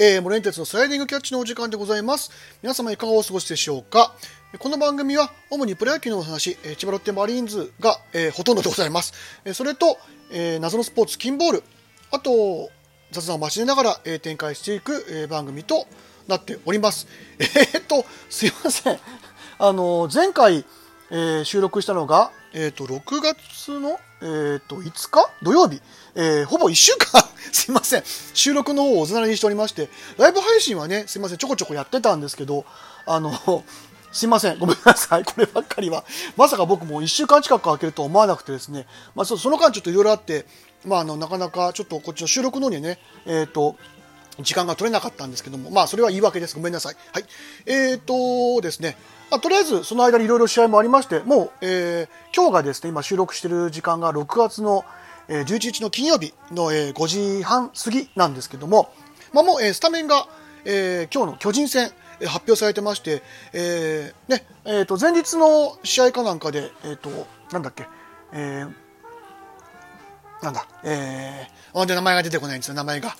えー、モレンテツのスライディングキャッチのお時間でございます。皆様いかがお過ごしでしょうか？この番組は主にプロ野球のお話、千葉ロッテマリーンズが、えーほとんどでございます。えーそれと、えー謎のスポーツ、キンボール、あと、雑談を交えながら、えー展開していく、えー番組となっております。えーっと、すいません。あの、前回、えー収録したのが、えーっと、6月の、えーっと、5日？土曜日、えーほぼ1週間、すいません。収録の方をおざなりにしておりまして、ライブ配信はね、すいません、ちょこちょこやってたんですけど、あの、すいません。ごめんなさい。こればっかりは。まさか僕も1週間近く空けると思わなくてですね。まあ、その間ちょっといろいろあって、まあ、あの、なかなかちょっとこっちの収録の方にね、えっ、と、時間が取れなかったんですけども、まあ、それは言い訳です。ごめんなさい。はい。えっ、とですね、まあ、とりあえず、その間にいろいろ試合もありまして、もう、えー今日がですね、今収録している時間が6月の、えー11日の金曜日の、えー5時半過ぎなんですけども、まあ、もう、えースタメンが、えー今日の巨人戦、えー発表されてまして、えーね、えっ、と、前日の試合かなんかで、えっ、と、なんだっけ、えーなんだ、えー、ほんで名前が出てこないんですよ、名前が。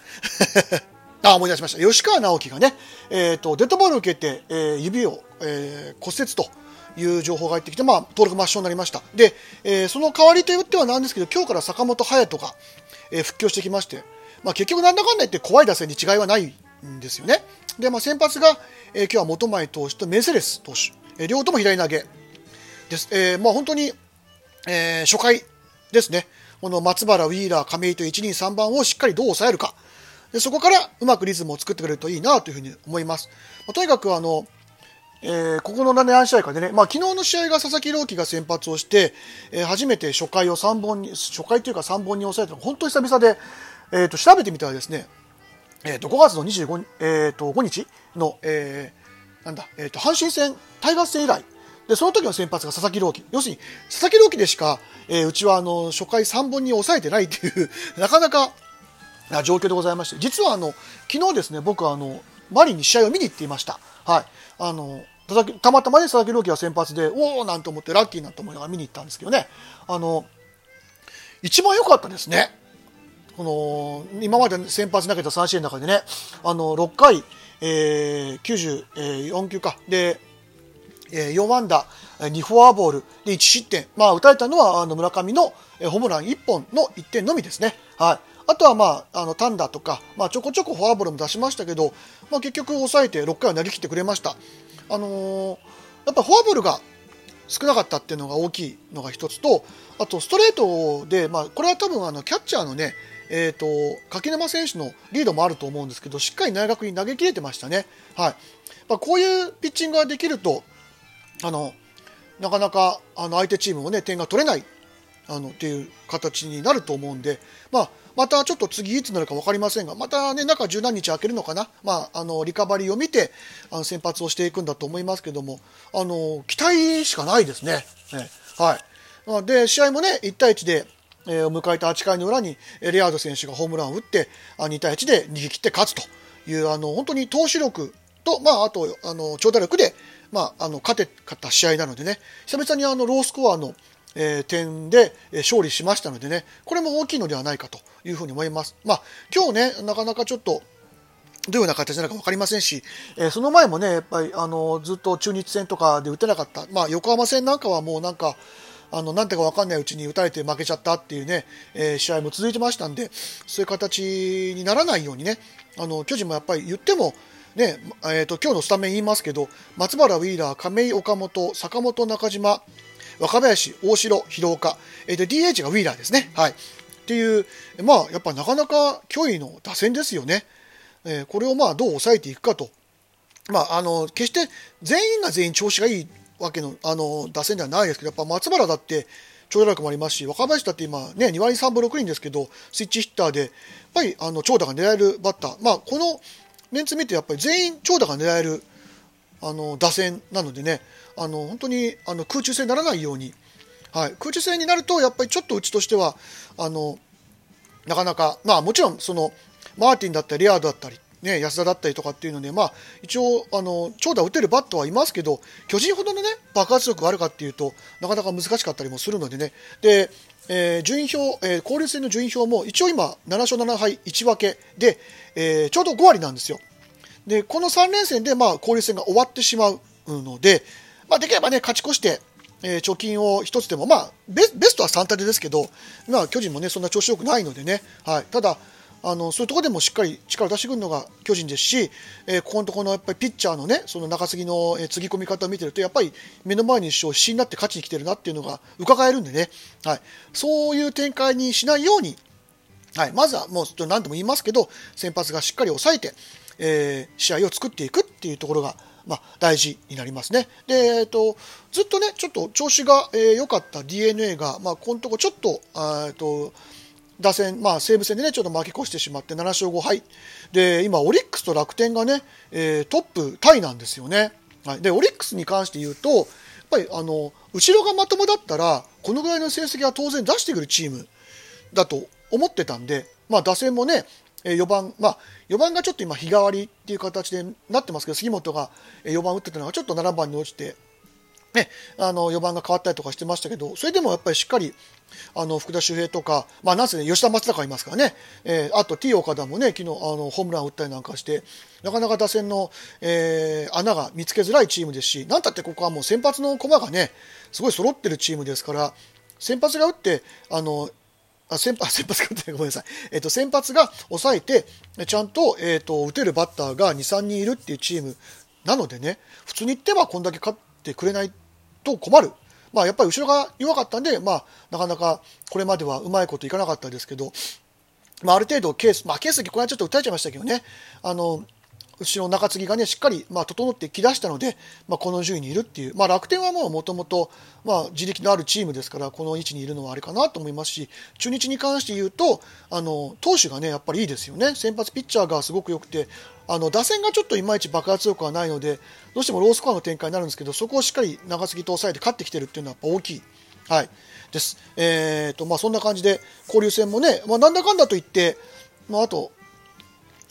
あ、思い出しました。吉川直樹がね、えっ、と、デッドボールを受けて、えー指を、えー骨折という情報が入ってきて、まあ、登録抹消になりました。で、えーその代わりと言ってはなんですけど、今日から坂本勇人が、えー復帰をしてきまして、まあ、結局なんだかんだ言って怖い打線に違いはないんですよね。で、まあ、先発が、えー今日は元前投手とメセレス投手、えー両方とも左投げです。えーまあ、本当に、えー初回ですね、この松原、ウィーラー、亀井と1、2、3番をしっかりどう抑えるか、でそこからうまくリズムを作ってくれるといいなというふうに思います。まあとにかくあの、えーここの何試合かでね、まあ、昨日の試合が佐々木朗希が先発をして、えー初めて初回を3本に、初回というか3本に抑えたの本当に久々で、えーと調べてみたらですね、えー、と5月の25、えー、と5日の、えーなんだ、えー、と阪神戦、タイガース戦以来、でその時の先発が佐々木朗希、要するに佐々木朗希でしか、えーうちはあの初回3本に抑えてないっていう、なかなかな状況でございまして、実はあの昨日ですね、僕はあのマリンに試合を見に行っていました。はい、あのたまたまね佐々木朗希が先発で、おおなんて思ってラッキーなんて思いながら見に行ったんですけどね、あの一番良かったですね。この今まで先発投げた3試合の中でね、あの6回、えー、94球か、で、えー4安打、2フォアボール、で1失点、まあ、打たれたのはあの村上の、ホームラン1本の1点のみですね。はいあとは、まあ、あの単打とか、まあ、ちょこちょこフォアボールも出しましたけど、まあ、結局抑えて6回は投げ切ってくれました。あのーやっぱフォアボールが少なかったっていうのが大きいのが一つと、あとストレートで、まあ、これは多分あのキャッチャーのね、えー、と柿沼選手のリードもあると思うんですけど、しっかり内角に投げ切れてましたね。はいまあ、こういうピッチングができると、あのなかなかあの相手チームも、ね、点が取れないあのっていう形になると思うんで、まあ、またちょっと次いつになるか分かりませんが、またね、中十何日空けるのかな、まあ、あのリカバリーを見てあの先発をしていくんだと思いますけども、あの期待しかないですね。ねはいで、試合もね、1対1で、え迎えた8回の裏に、えレアード選手がホームランを打って、2対1で逃げ切って勝つという、あの本当に投手力と、まあ、あとあの長打力で、まあ、あの勝てた試合なのでね、久々にあのロースコアの、点で勝利しましたのでね、これも大きいのではないかというふうに思います。まあ、今日ね、なかなかちょっと、どういうような形なるか分かりませんし、えーその前もね、やっぱりあのずっと中日戦とかで打てなかった、まあ、横浜戦なんかはもうなんか、あのなんてか分かんないうちに打たれて負けちゃったっていうね、えー試合も続いてましたんで、そういう形にならないようにね、あの巨人もやっぱり言っても、ねえー、と今日のスタメン言いますけど、松原、ウィーラー、亀井、岡本、坂本、中島、若林、大城、広岡、えーで DH がウィーラーですね。はい、っていう、まあ、やっぱなかなか脅威の打線ですよね。えーこれをまあどう抑えていくかと。まあ、あの決して全員が全員調子がいいわけのあの打線ではないですけど、やっぱ松原だって長打力もありますし、若林だって今、ね、2割3分6厘ですけど、スイッチヒッターで、やっぱりあの長打が狙えるバッター、まあ、このメンツ見て、やっぱり全員長打が狙えるあの打線なのでね、あの本当にあの空中戦にならないように、はい、空中戦になると、やっぱりちょっとうちとしては、あのなかなか、まあ、もちろんそのマーティンだったり、レアードだったり、ね、安田だったりとかっていうので、まあ、一応あの長打打てるバットはいますけど巨人ほどの、ね、爆発力があるかっていうとなかなか難しかったりもするのでねで、えー順位表、えー交流戦の順位表も一応今7勝7敗1分けで、えーちょうど5割なんですよ。でこの3連戦でまあ交流戦が終わってしまうので、まあ、できればね勝ち越してえー、貯金を1つでも、まあベ、ベストは3タでですけど、まあ、巨人も、ね、そんな調子よくないのでね、はい、ただあの、そういうところでもしっかり力を出してくるのが巨人ですし、えー、ここのところのやっぱりピッチャーの,、ね、その中継ぎの、えー、つぎ込み方を見てると、やっぱり目の前に必死になって勝ちに来てるなっていうのが伺えるんでね、はい、そういう展開にしないように、はい、まずはもう何度も言いますけど、先発がしっかり抑えて、えー、試合を作っていくっていうところが、まあ、大事になりますね。で、えーと、ずっとね、ちょっと調子が良、えー、かった d n a が、まあ、このとこちょっと、えーと、打線、まあ、西武戦でね、ちょっと負け越してしまって7勝5敗。で、今、オリックスと楽天がね、えー、トップタイなんですよね。はい。で、オリックスに関して言うと、やっぱり、あの、後ろがまともだったら、このぐらいの成績は当然出してくるチームだと思ってたんで、まあ、打線もね、え4番、まあ、4番がちょっと今、日替わりっていう形でなってますけど、杉本が4番打ってたのがちょっと7番に落ちて、ね、あの4番が変わったりとかしてましたけど、それでもやっぱりしっかりあの福田周平とか、まあ、なんせね、吉田正尚いますからね、えー、あと T 岡田もね、昨日あのホームラン打ったりなんかして、なかなか打線の、えー、穴が見つけづらいチームですし、なんたってここはもう先発の駒がね、すごい揃ってるチームですから、先発が打って、あのあ先発先発がごめんなさい、えーと、先発が抑えて、ちゃんと,、えーと、打てるバッターが2、3人いるっていうチームなのでね、普通に言ってはこんだけ勝ってくれないと困る、まあ、やっぱり後ろが弱かったんで、まあ、なかなかこれまではうまいこといかなかったですけど、まあ、ある程度ケース、まあ、ケースこれはちょっと訴えちゃいましたけどね、あの後ろ中継ぎがね、しっかり、まあ、整ってきだしたので、まあ、この順位にいるっていう、まあ、楽天はもうもともと、まあ、自力のあるチームですから、この位置にいるのはあれかなと思いますし、中日に関して言うと、あの、投手がね、やっぱりいいですよね。先発ピッチャーがすごく良くて、あの、打線がちょっといまいち爆発力はないので、どうしてもロースコアの展開になるんですけど、そこをしっかり中継ぎと抑えて勝ってきてるっていうのは大きい。はい。です。えーと、まあ、そんな感じで、交流戦もね、まあ、なんだかんだと言って、まあ、あと、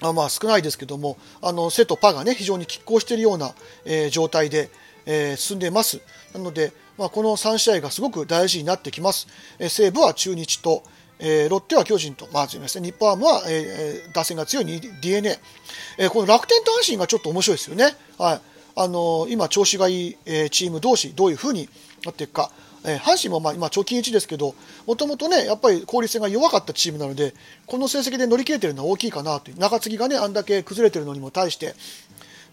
まあ少ないですけども、あの背とパがね非常に拮抗しているような、えー、状態で、えー、進んでいます。なので、まあ、この3試合がすごく大事になってきます。えー、西武は中日と、えー、ロッテは巨人と、まあ、すみません、日本ハムは、えー、打線が強い DNA、えー、この楽天と阪神がちょっと面白いですよね。はい。あのー、今、調子がいい、えー、チーム同士、どういうふうになっていくか。えー、阪神もまあ今、貯金1ですけど、もともとね、やっぱり効率性が弱かったチームなので、この成績で乗り切れてるのは大きいかなという、中継ぎがね、あんだけ崩れてるのにも対して、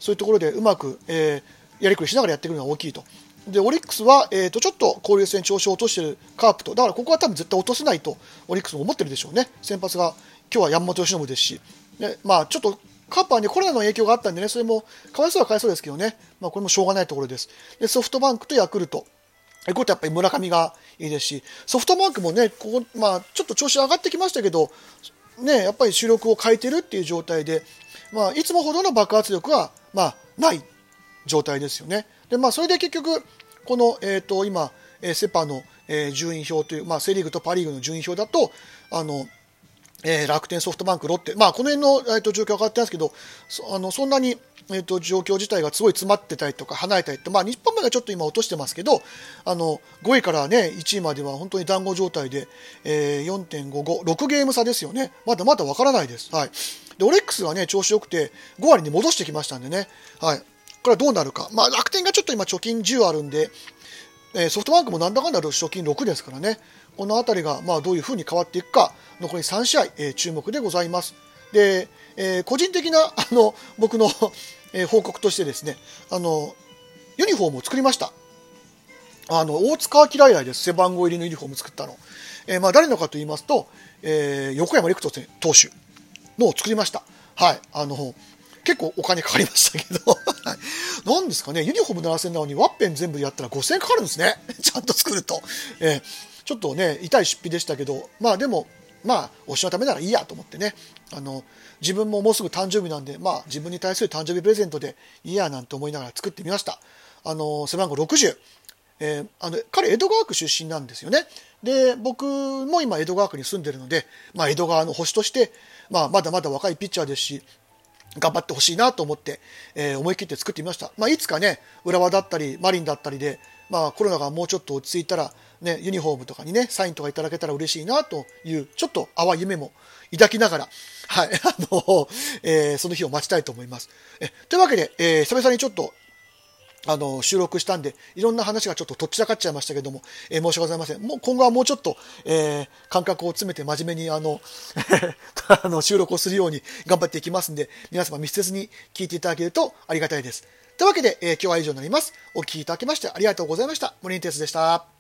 そういうところでうまく、えー、やりくりしながらやってくるのは大きいと。で、オリックスは、えー、とちょっと交流戦調子を落としてるカープと、だからここは多分絶対落とせないと、オリックスも思ってるでしょうね。先発が、今日は山本由伸ですし、ね、まあちょっとカープはね、コロナの影響があったんでね、それも、かわいそうはかわいそうですけどね、まあこれもしょうがないところです。で、ソフトバンクとヤクルト。こうやっぱり村上がいいですし、ソフトバンクもね、ここ、まあ、ちょっと調子上がってきましたけど、ね、やっぱり主力を変えてるっていう状態で、まあ、いつもほどの爆発力は、まあ、ない状態ですよね。で、まあ、それで結局、この、えっ、ー、と、今、えセ・パの、えー、順位表という、まあ、セ・リーグとパ・リーグの順位表だと、あの、えー、楽天、ソフトバンク、ロッテ、まあ、この辺の、えーと、状況は変わってますけど、そあのそんなに、えーと、状況自体がすごい詰まってたりとか、離れたりと、まあ、日本まではちょっと今落としてますけど、あの5位から、ね、1位までは本当に団子状態で、えー、4.55、6ゲーム差ですよね、まだまだわからないです。はい、でオレックスは、ね、調子よくて、5割に戻してきましたんでね、はい、これはどうなるか、まあ、楽天がちょっと今、貯金10あるんで、え、ソフトバンクもなんだかんだ賞金6ですからね、この辺りがまあどういうふうに変わっていくか、残り3試合、えー、注目でございます。で、えー、個人的な あの僕のえ報告としてですね、あのユニフォームを作りました。あの大塚明以来です、背番号入りのユニフォーム作ったの。えー、まあ、誰のかと言いますと、え、横山陸斗投手のを作りました。はい。あの、結構お金かかりましたけど、なんですかね、ユニフォーム7000なのにワッペン全部やったら5000円かかるんですね。ちゃんと作ると。えー、ちょっとね、痛い出費でしたけど、まあでも、まあ、推しのためならいいやと思ってね、あの、自分ももうすぐ誕生日なんで、まあ自分に対する誕生日プレゼントでいいやなんて思いながら作ってみました。あの、背番号60。えー、あの彼、江戸川区出身なんですよね。で、僕も今、江戸川区に住んでるので、まあ、江戸川の星として、まあ、まだまだ若いピッチャーですし、頑張ってほしいなと思って、えー、思い切って作ってみました。まあ、いつかね、浦和だったり、マリンだったりで、まあ、コロナがもうちょっと落ち着いたら、ね、ユニフォームとかにね、サインとかいただけたら嬉しいなという、ちょっと淡い夢も抱きながら、はい、あの、えー、その日を待ちたいと思います。えというわけで、えー、久々にちょっとあの、収録したんで、いろんな話がちょっととっちらかっちゃいましたけども、えー、申し訳ございません。もう今後はもうちょっと、えー、感覚を詰めて真面目にあの、あの、収録をするように頑張っていきますんで、皆様密接に聞いていただけるとありがたいです。というわけで、えー、今日は以上になります。お聴きいただきましてありがとうございました。森に哲でした。